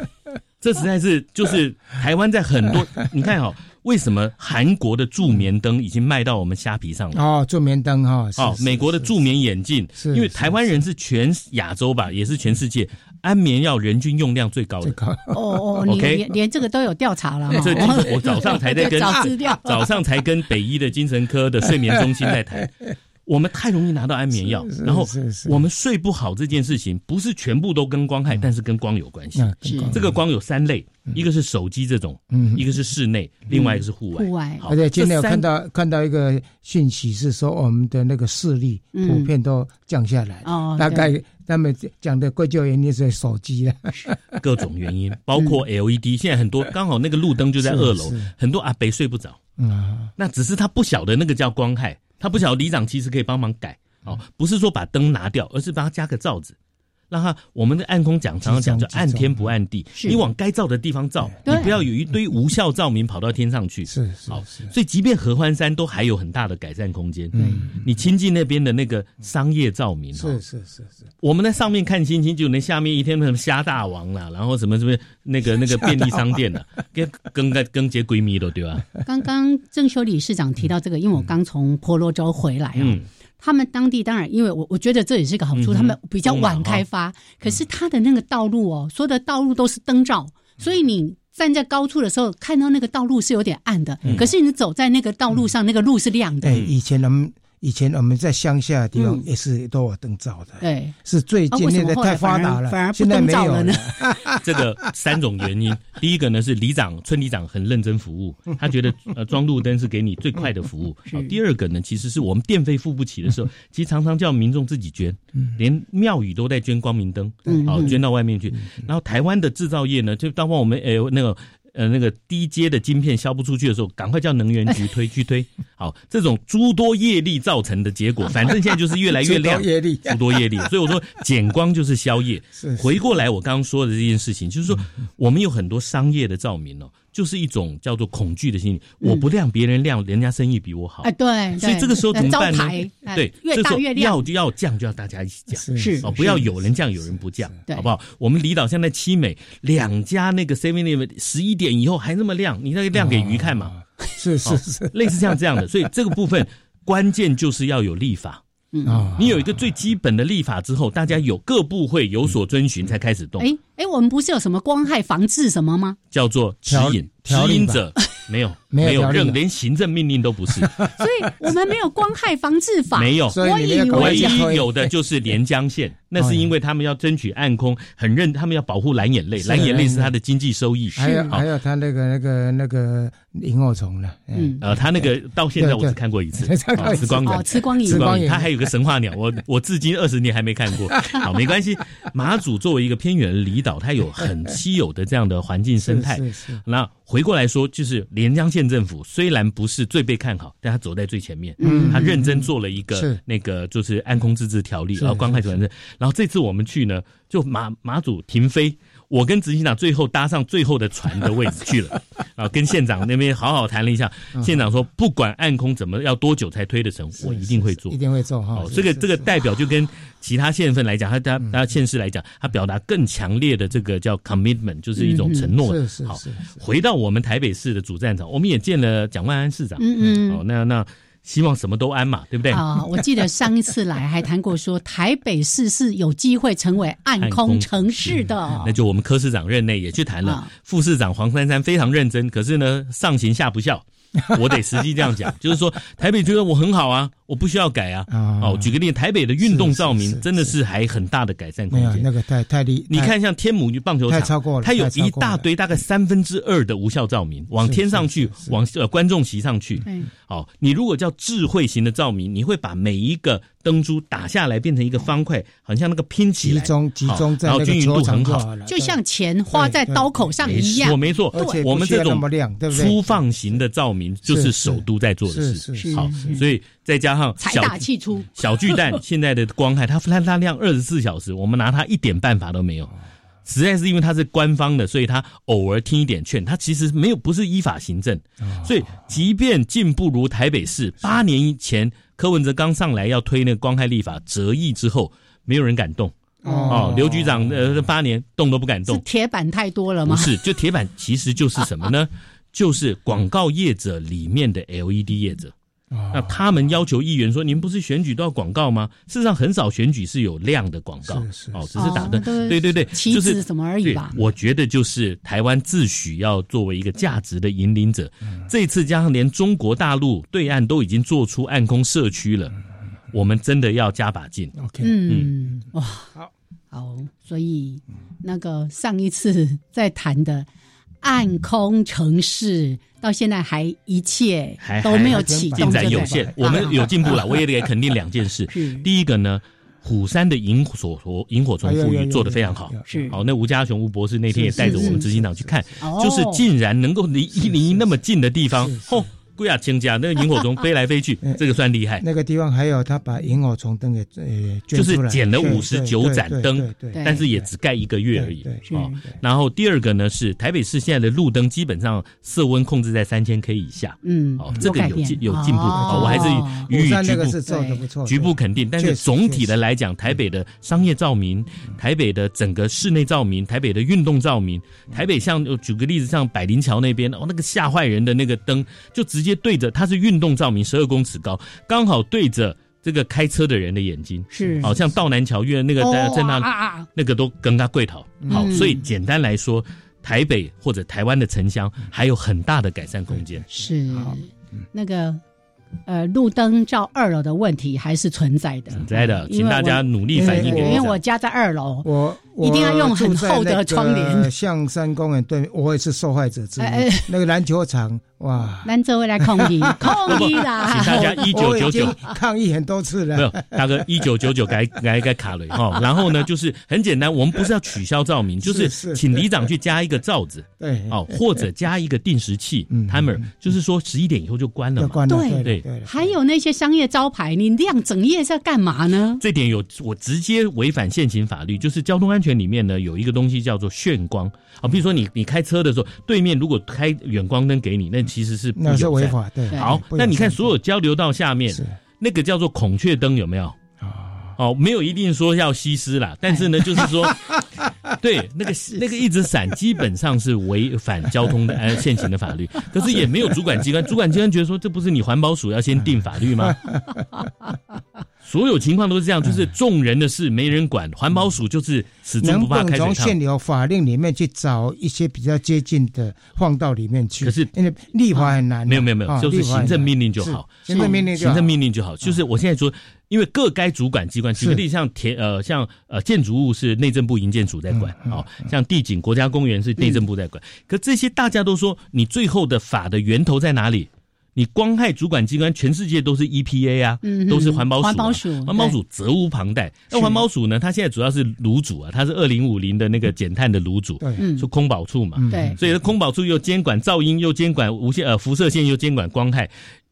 这实在是就是台湾在很多，你看哈。为什么韩国的助眠灯已经卖到我们虾皮上了？
哦，助眠灯哈，
哦，美国的助眠眼镜，是因为台湾人是全亚洲吧，也是全世界安眠药人均用量最高的。
哦哦，你连连这个都有调查了。
这我早上才在跟
找资料，
早上才跟北医的精神科的睡眠中心在谈。我们太容易拿到安眠药，然后我们睡不好这件事情，不是全部都跟光害，但是跟光有关系。这个光有三类，一个是手机这种，一个是室内，另外一个是户外。
户外。
而且今天有看到看到一个讯息是说，我们的那个视力普遍都降下来。哦。大概他们讲的归咎原因是手机了。
各种原因，包括 LED，现在很多刚好那个路灯就在二楼，很多阿伯睡不着。嗯。那只是他不晓得那个叫光害。他不晓得里长其实可以帮忙改哦，不是说把灯拿掉，而是帮他加个罩子，让他我们的暗空讲常常讲就暗天不暗地，你往该照的地方照，你不要有一堆无效照明跑到天上去。
是是，好，
所以即便合欢山都还有很大的改善空间。嗯，你亲近那边的那个商业照明，
是是是是，
我们在上面看星星，就那下面一天什么虾大王啦，然后什么什么那个 那个便利商店啦，跟跟个跟结闺蜜的对吧？
刚刚郑修理事长提到这个，因为我刚从婆罗洲回来啊。他们当地当然，因为我我觉得这也是个好处，他们比较晚开发，可是他的那个道路哦，所有的道路都是灯罩，所以你站在高处的时候，看到那个道路是有点暗的，可是你走在那个道路上，那个路是亮的。
对，以前我们。以前我们在乡下的地方也是都有灯照的，
对，
是最近现在太发达了，
反而现在没有了。
这个三种原因，第一个呢是里长、村里长很认真服务，他觉得呃装路灯是给你最快的服务。好，第二个呢，其实是我们电费付不起的时候，其实常常叫民众自己捐，连庙宇都在捐光明灯，好捐到外面去。然后台湾的制造业呢，就当我们呃那个。呃，那个低阶的晶片销不出去的时候，赶快叫能源局推 去推。好，这种诸多业力造成的结果，反正现在就是越来越亮，诸多业力。所以我说减光就是宵夜。回过来，我刚刚说的这件事情，就是说我们有很多商业的照明哦。就是一种叫做恐惧的心理，我不亮，别人亮，人家生意比我好。
哎，对，
所以这个时候怎么办呢？对，
越大越亮。
要要降就要大家一起降，
是
哦，不要有人降有人不降，好不好？我们离岛现在七美两家那个 seven eleven 十一点以后还那么亮，你那个亮给鱼看嘛？
是是是，
类似像这样的，所以这个部分关键就是要有立法。啊，你有一个最基本的立法之后，大家有各部会有所遵循，才开始动。
哎哎，我们不是有什么光害防治什么吗？
叫做指引，指引者。没有没有任连行政命令都不是，
所以我们没有光害防治法，
没有。
我以为
唯一有的就是连江县。那是因为他们要争取暗空，很认，他们要保护蓝眼泪，蓝眼泪是他的经济收益。
还有还有他那个那个那个萤火虫了？
嗯，呃，他那个到现在我只看过一次，
吃光
影，
吃光
影，吃光影。他还有个神话鸟，我 我至今二十年还没看过。好，没关系。马祖作为一个偏远的离岛，它有很稀有的这样的环境生态。那回过来说，就是连江县政府虽然不是最被看好，但他走在最前面。嗯，他认真做了一个那个就是安空自治条例，然后光害主任。然后这次我们去呢，就马马祖停飞，我跟执行长最后搭上最后的船的位置去了，啊，跟县长那边好好谈了一下。县长说，不管暗空怎么要多久才推得成，我一定会做，
一定会做哈。
这个这个代表就跟其他县份来讲，他他他县市来讲，他表达更强烈的这个叫 commitment，就是一种承诺。
是是
好，回到我们台北市的主战场，我们也见了蒋万安市长。嗯嗯，哦，那那。希望什么都安嘛，对不对？
啊，我记得上一次来还谈过，说台北市是有机会成为暗空城市的。
那就我们柯市长任内也去谈了，副市长黄珊珊非常认真，可是呢，上行下不效。我得实际这样讲，就是说台北觉得我很好啊，我不需要改啊。哦，举个例，台北的运动照明真的是还很大的改善空间。
那个太太厉，
你看像天母棒球场，
太超过了，
它有一大堆大概三分之二的无效照明往天上去，往呃观众席上去。好，你如果叫智慧型的照明，你会把每一个。灯珠打下来变成一个方块，很像那个拼起
来，集中集中在
那个球场好，
就像钱花在刀口上一样。
没错，我们这种粗放型的照明就是首都在做的
事。
好，所以再加上
财大气粗。
小巨蛋现在的光害，它它它亮二十四小时，我们拿它一点办法都没有。实在是因为他是官方的，所以他偶尔听一点劝，他其实没有不是依法行政。所以即便进步如台北市，八年前。柯文哲刚上来要推那个光害立法折翼之后，没有人敢动哦。刘局长呃八年动都不敢动，
铁板太多了吗？
不是，就铁板其实就是什么呢？就是广告业者里面的 LED 业者，那他们要求议员说：“您不是选举都要广告吗？”事实上，很少选举是有量的广告，哦，只是打的，对对对，
就是什么而已吧。
我觉得就是台湾自诩要作为一个价值的引领者，这次加上连中国大陆对岸都已经做出暗空社区了，我们真的要加把劲。
OK，
嗯，哇，好，好，所以那个上一次在谈的暗空城市。到现在还一切都没有启动，
进展有限。我们有进步了，我也得肯定两件事。第一个呢，虎山的萤火萤火虫富裕做的非常好。
是
好，那吴家雄吴博士那天也带着我们执行长去看，就是竟然能够离离那么近的地方，嚯！贵亚清家那个萤火虫飞来飞去，这个算厉害。
那个地方还有他把萤火虫灯给呃，
就是捡了五十九盏灯，但是也只盖一个月而已。哦，然后第二个呢是台北市现在的路灯基本上色温控制在三千 K 以下。
嗯，
哦，这个有进有进步，我还是予以局部局部肯定。但是总体的来讲，台北的商业照明、台北的整个室内照明、台北的运动照明、台北像举个例子，像百灵桥那边哦，那个吓坏人的那个灯，就直接。接对着它是运动照明，十二公尺高，刚好对着这个开车的人的眼睛，
是。
好像道南桥院那个在在那那个都跟他跪讨好，所以简单来说，台北或者台湾的城乡还有很大的改善空间。
是。那个。呃，路灯照二楼的问题还是存在的，
存在的，请大家努力反映。
因为我家在二楼，
我
一定要用很厚的窗帘。
象山公园对，我也是受害者之一。那个篮球场，哇！
兰州会来抗议，抗议啦！
请大家一九九九
抗议很多次了。
没有，大哥，一九九九改 改改卡了哈。然后呢，就是很简单，我们不是要取消照明，就是请里长去加一个罩子，
对，
哦，或者加一个定时器，timer，就是说十一点以后就关了
嘛。
对
对。
还有那些商业招牌，你亮整夜是要干嘛呢？
这点有我直接违反现行法律，就是交通安全里面呢有一个东西叫做炫光。啊，比如说你你开车的时候，对面如果开远光灯给你，那其实是
那是违法。对，
好，那你看所有交流道下面那个叫做孔雀灯有没有？哦，没有一定说要西施啦，但是呢，就是说，对那个 那个一直闪，基本上是违反交通的呃现行的法律。可是也没有主管机关，主管机关觉得说，这不是你环保署要先定法律吗？所有情况都是这样，就是众人的事没人管，环保署就是始终不怕开水
从现有法令里面去找一些比较接近的放到里面去。
可是
因为立法很难，
没有没有没有，就是行政命令就好，
行政命令
行政命令就好。就是我现在说，因为各该主管机关，举个例，像田呃像呃建筑物是内政部营建署在管，哦，像地景国家公园是内政部在管。可这些大家都说，你最后的法的源头在哪里？你光害主管机关，全世界都是 EPA 啊，都是环保署，
环保署，
环保署责无旁贷。那环保署呢？它现在主要是炉主啊，它是二零五零的那个减碳的炉主，
对，
是空保处嘛，
对，
所以空保处又监管噪音，又监管无线呃辐射线，又监管光害。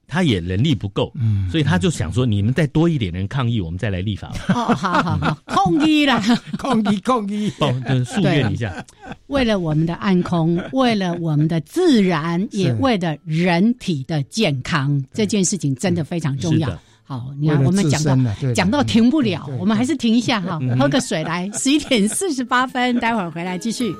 他也能力不够，嗯，所以他就想说，你们再多一点人抗议，我们再来立法。
哦，好好好，抗议啦，
抗 议抗议，
帮诉愿一下。
为了我们的暗空，为了我们的自然，也为了人体的健康，这件事情真的非常重要。好，你看我们讲到讲到停不了，我们还是停一下哈，喝个水来。十一点四十八分，待会儿回来继续。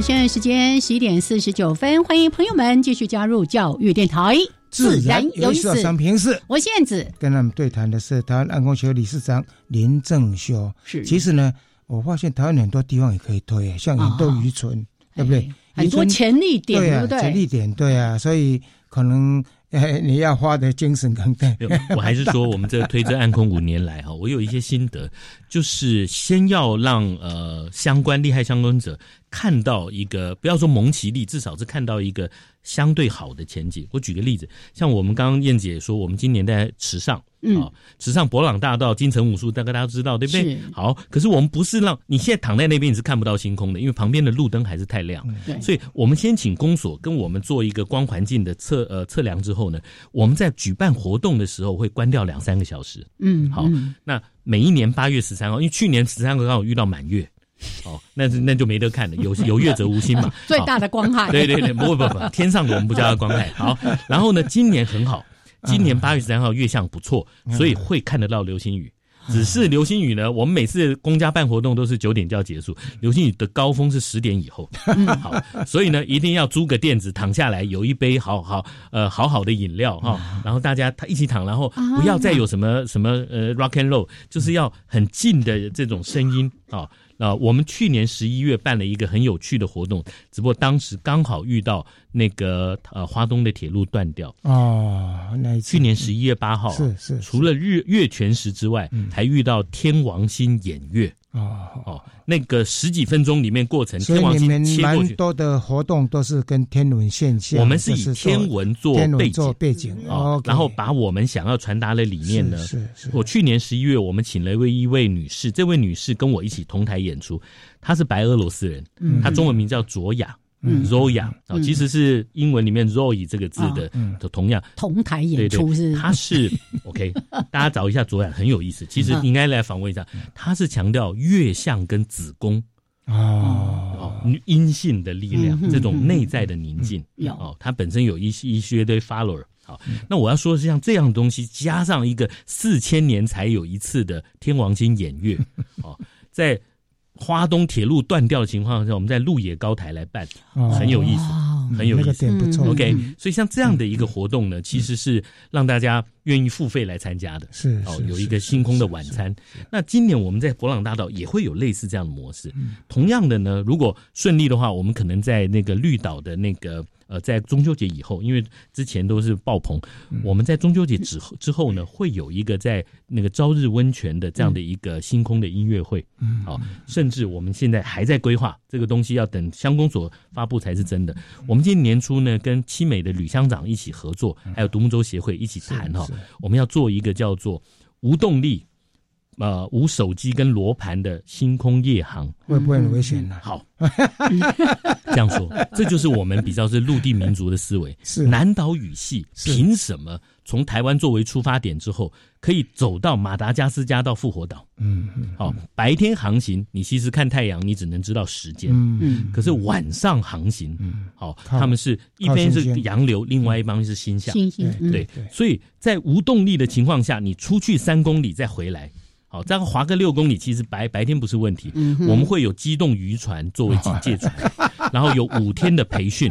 现在时间十一点四十九分，欢迎朋友们继续加入教育电台，
自然有意思。商平是，
我现子
跟他们对谈的是台湾安工学理事长林正修。
是，
其实呢，我发现台湾很多地方也可以推，像很多渔村，对不对？
很多潜力点，
对
不对？
潜力点，对啊，所以可能。哎，你要花的精神更大。
我还是说，我们这个推这暗空五年来哈，我有一些心得，就是先要让呃相关利害相关者看到一个，不要说蒙其利，至少是看到一个相对好的前景。我举个例子，像我们刚刚燕姐说，我们今年在池上。啊，池上博朗大道、金城武术，大概大家都知道，对不对？好，可是我们不是让你现在躺在那边你是看不到星空的，因为旁边的路灯还是太亮。
对，
所以我们先请公所跟我们做一个光环境的测呃测量之后呢，我们在举办活动的时候会关掉两三个小时。
嗯，
好，那每一年八月十三号，因为去年十三号刚好遇到满月，哦，那那就没得看了，有 有月则无星嘛。
最大的光害。
对对对，不不不，天上的我们不叫它光害。好，然后呢，今年很好。今年八月十三号月相不错，所以会看得到流星雨。只是流星雨呢，我们每次公家办活动都是九点就要结束，流星雨的高峰是十点以后。好，所以呢，一定要租个垫子躺下来，有一杯好好呃好好的饮料哈，然后大家他一起躺，然后不要再有什么什么呃 rock and roll，就是要很近的这种声音啊。啊，我们去年十一月办了一个很有趣的活动，只不过当时刚好遇到那个呃花东的铁路断掉
哦。那
去年十一月八号
是是，
除了日月全食之外，还遇到天王星掩月。
哦
哦，那个十几分钟里面过程，天
王
星切过
去，蛮多的活动都是跟天文现象。
我们是以天文做背景，
背景
哦，然后把我们想要传达的理念呢，
是是。
我去年十一月，我们请了一位一位女士，这位女士跟我一起同台演出，她是白俄罗斯人，她中文名叫卓雅。Zoya 啊，其实是英文里面 zoy 这个字的，的同样。
同台演出是，
他是 OK，大家找一下卓雅很有意思，其实应该来访问一下，他是强调月相跟子宫
哦，
阴性的力量，这种内在的宁静哦，他本身有一些一些堆 follower，好，那我要说是像这样东西，加上一个四千年才有一次的天王星演月哦，在。花东铁路断掉的情况下，我们在鹿野高台来办，很有意思，很有意思，
不错。
OK，所以像这样的一个活动呢，其实是让大家愿意付费来参加的。
是
哦，有一个星空的晚餐。那今年我们在博朗大道也会有类似这样的模式。同样的呢，如果顺利的话，我们可能在那个绿岛的那个。呃，在中秋节以后，因为之前都是爆棚，我们在中秋节之后之后呢，会有一个在那个朝日温泉的这样的一个星空的音乐会，好，甚至我们现在还在规划这个东西，要等乡公所发布才是真的。我们今年年初呢，跟七美的吕乡长一起合作，还有独木舟协会一起谈哈，我们要做一个叫做无动力。呃，无手机跟罗盘的星空夜航
会不会很危险呢？
好，这样说，这就是我们比较是陆地民族的思维。
是
南岛语系凭什么从台湾作为出发点之后，可以走到马达加斯加到复活岛？
嗯嗯。
好，白天航行，你其实看太阳，你只能知道时间。
嗯嗯。
可是晚上航行，嗯，好，他们是一边是洋流，另外一方是星象。
星星。
对，所以在无动力的情况下，你出去三公里再回来。好，这样划个六公里，其实白白天不是问题。嗯我们会有机动渔船作为警戒船，然后有五天的培训，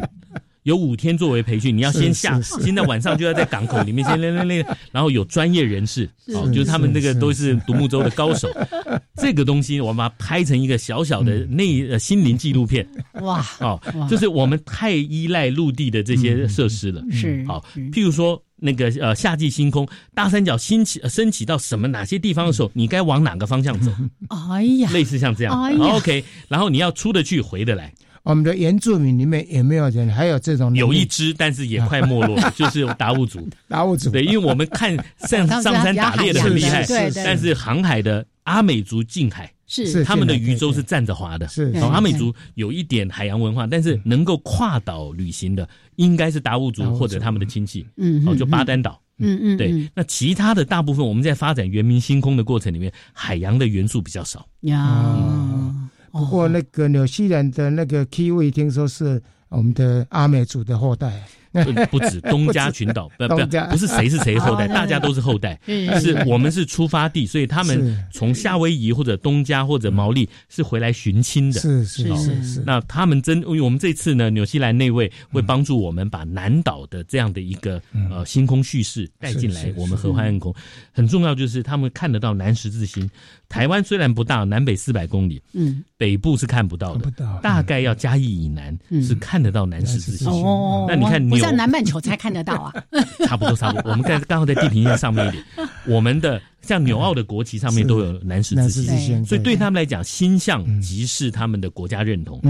有五天作为培训。你要先下，现在晚上就要在港口里面先练练练，然后有专业人士，哦，就是他们那个都是独木舟的高手。这个东西我们把它拍成一个小小的内呃心灵纪录片。
哇，
哦，就是我们太依赖陆地的这些设施了。
是，
好，譬如说。那个呃，夏季星空，大三角升起升起到什么哪些地方的时候，你该往哪个方向走？
哎呀，
类似像这样，OK，然后你要出得去，回得来。
我们的原住民里面也没有人？还有这种
有一只，但是也快没落，就是达悟族。
达悟族。
对，因为我们看 上上山打猎的很厉害，但是航海的阿美族近海。
是。
他们的渔舟是站着划的，
是
阿美族有一点海洋文化，但是能够跨岛旅行的应该是达悟族或者他们的亲戚，
嗯，
哦，就巴丹岛，
嗯嗯，
对，那其他的大部分我们在发展原明星空的过程里面，海洋的元素比较少。
呀。
不过那个纽西兰的那个 Kiwi 听说是我们的阿美族的后代。
不不止 东家群岛，不不不是谁是谁后代，大家都是后代，是我们是出发地，所以他们从夏威夷或者东加或者毛利是回来寻亲的，
是是是是。
那他们真，因为我们这次呢，纽西兰那位会帮助我们把南岛的这样的一个呃星空叙事带进来，我们合欢暗空很重要，就是他们看得到南十字星。台湾虽然不大，南北四百公里，嗯，北部是看不到的，大概要嘉义以南是看得到南十字星。哦，那你看你。
在南半球才看得到啊，
差不多差不多。我们在刚好在地平线上面一点，我们的像纽澳的国旗上面都有南十字星，所以对他们来讲，星象即是他们的国家认同。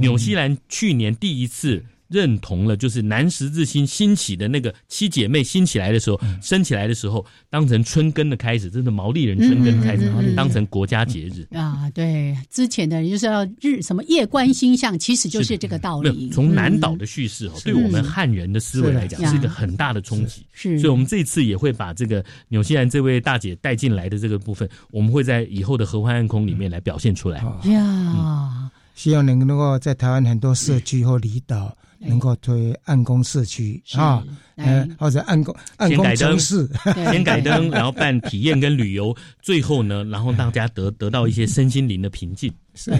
纽西兰去年第一次。认同了，就是南十字星兴起的那个七姐妹兴起来的时候，升起来的时候，当成春耕的开始，真的毛利人春耕开始，当成国家节日
啊。对，之前的就是要日什么夜观星象，其实就是这个道理。
从南岛的叙事哦，对我们汉人的思维来讲，是一个很大的冲击。
是，
所以我们这次也会把这个纽西兰这位大姐带进来的这个部分，我们会在以后的合欢暗空里面来表现出来。
呀，
希望能够在台湾很多社区或离岛。能够推暗工社区啊，呃，或者暗工暗工城市，
先改灯，然后办体验跟旅游，最后呢，然后大家得得到一些身心灵的平静。
是，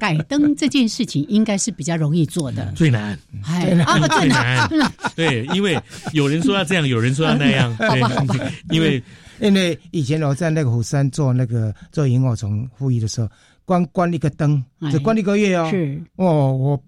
改灯这件事情应该是比较容易做的，
最难，
最难，
最难。对，因为有人说要这样，有人说要那样，对，因为
因为以前我在那个虎山做那个做萤火虫复议的时候，光关一个灯就关一个月哦，
是。
哦我。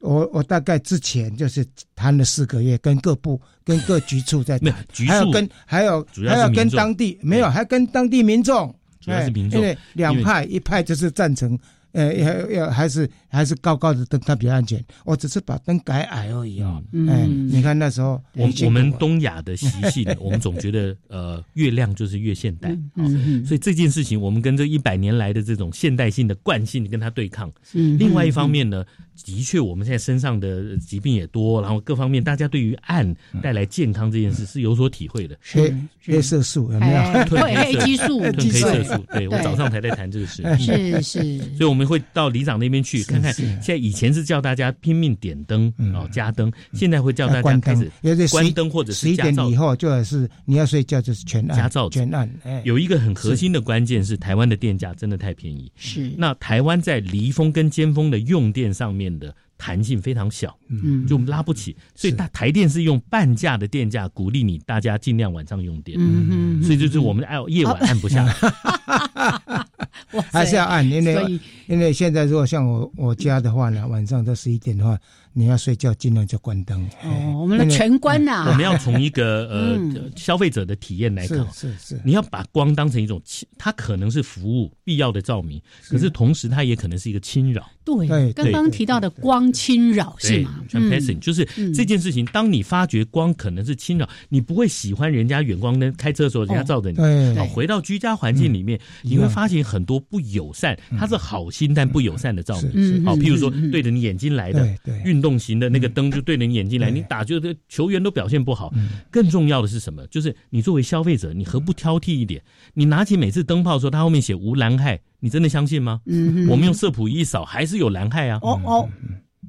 我我大概之前就是谈了四个月，跟各部、跟各局处在谈，还有跟还有还要跟当地没有，还跟当地民众，
主要是民众，
因为两派一派就是赞成。呃，要要还是还是高高的灯，它比较安全。我只是把灯改矮而已哦。哎，你看那时候，
我我们东亚的习性，我们总觉得呃，越亮就是越现代。嗯所以这件事情，我们跟这一百年来的这种现代性的惯性跟它对抗。嗯。另外一方面呢，的确我们现在身上的疾病也多，然后各方面大家对于暗带来健康这件事是有所体会的。
黑黑色素有没有？
褪黑激素，
褪黑色素。对我早上才在谈这个事。
是是。
所以我们。我们会到里长那边去看看。现在以前是叫大家拼命点灯哦，加灯。现在会叫大家开始关灯，或者是
十一点以后就是你要睡觉就是全暗
加照
全暗。
有一个很核心的关键是台湾的电价真的太便宜。
是
那台湾在离峰跟尖峰的用电上面的。弹性非常小，嗯，就拉不起，所以大台电是用半价的电价鼓励你大家尽量晚上用电，嗯嗯，所以就是我们按夜晚按不下，
还是要按，因为因为现在如果像我我家的话呢，晚上到十一点的话。你要睡觉，尽量就关灯。
哦，我们的全关呐。
我们要从一个 呃消费者的体验来看，
是是。
你要把光当成一种，它可能是服务必要的照明，可是同时它也可能是一个侵扰。
对，刚刚提到的光侵扰是吗
？Transpassing 就是这件事情。当你发觉光可能是侵扰，你不会喜欢人家远光灯开车的时候人家照着你。
对，
回到居家环境里面，你会发现很多不友善，它是好心但不友善的照明。好，譬如说对着你眼睛来的运动。型的那个灯就对着你眼睛来，你打就这球员都表现不好。更重要的是什么？就是你作为消费者，你何不挑剔一点？你拿起每次灯泡的时候，它后面写无蓝害，你真的相信吗？我们用色谱一扫，还是有蓝害啊。
哦哦，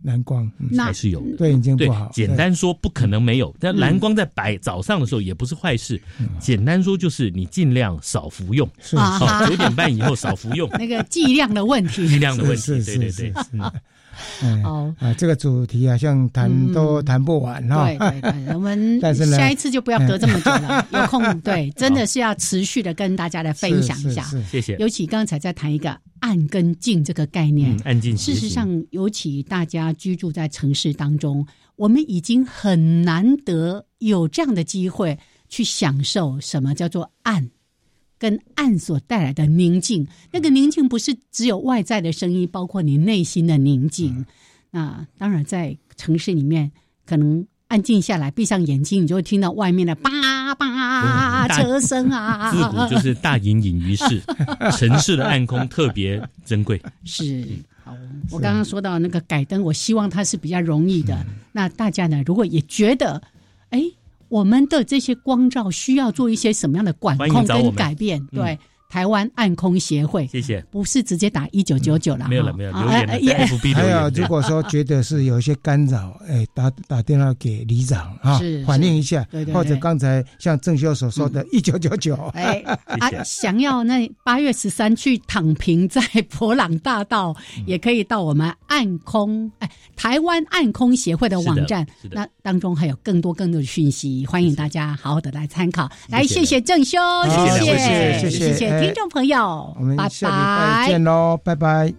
蓝光
还是有的，
对眼睛不好。
简单说，不可能没有。但蓝光在白早上的时候也不是坏事。简单说，就是你尽量少服用。
好，
九点半以后少服用。
那个剂量的问题，
剂量的问题，对对对。
哦啊，这个主题好像谈都谈不完哈。
对对对，我们下一次就不要隔这么久了，有空 对，真的是要持续的跟大家来分享一下。
谢谢。
尤其刚才在谈一个暗跟静这个概念，
暗静。
事实上，尤其大家居住在城市当中，我们已经很难得有这样的机会去享受什么叫做暗。跟暗所带来的宁静，那个宁静不是只有外在的声音，包括你内心的宁静。那当然，在城市里面，可能安静下来，闭上眼睛，你就会听到外面的叭叭车声啊。
自古就是大隐隐于市，城市的暗空特别珍贵。
是，好，我刚刚说到那个改灯，我希望它是比较容易的。那大家呢，如果也觉得，哎。我们的这些光照需要做一些什么样的管控跟改变？对，台湾暗空协会，
谢谢，
不是直接打一九九九了，
没有了，没有留言了，FB
还有，如果说觉得是有一些干扰，哎，打打电话给里长啊，反映一下，或者刚才像郑修所说的，一九九九，
哎，啊，想要那八月十三去躺平在博朗大道，也可以到我们暗空，哎，台湾暗空协会的网站，那当中还有更多更多的讯息，欢迎大家好好的来参考。来，谢谢郑修，谢
谢，谢谢，
谢谢听众朋友，
我们下礼拜见喽，拜拜。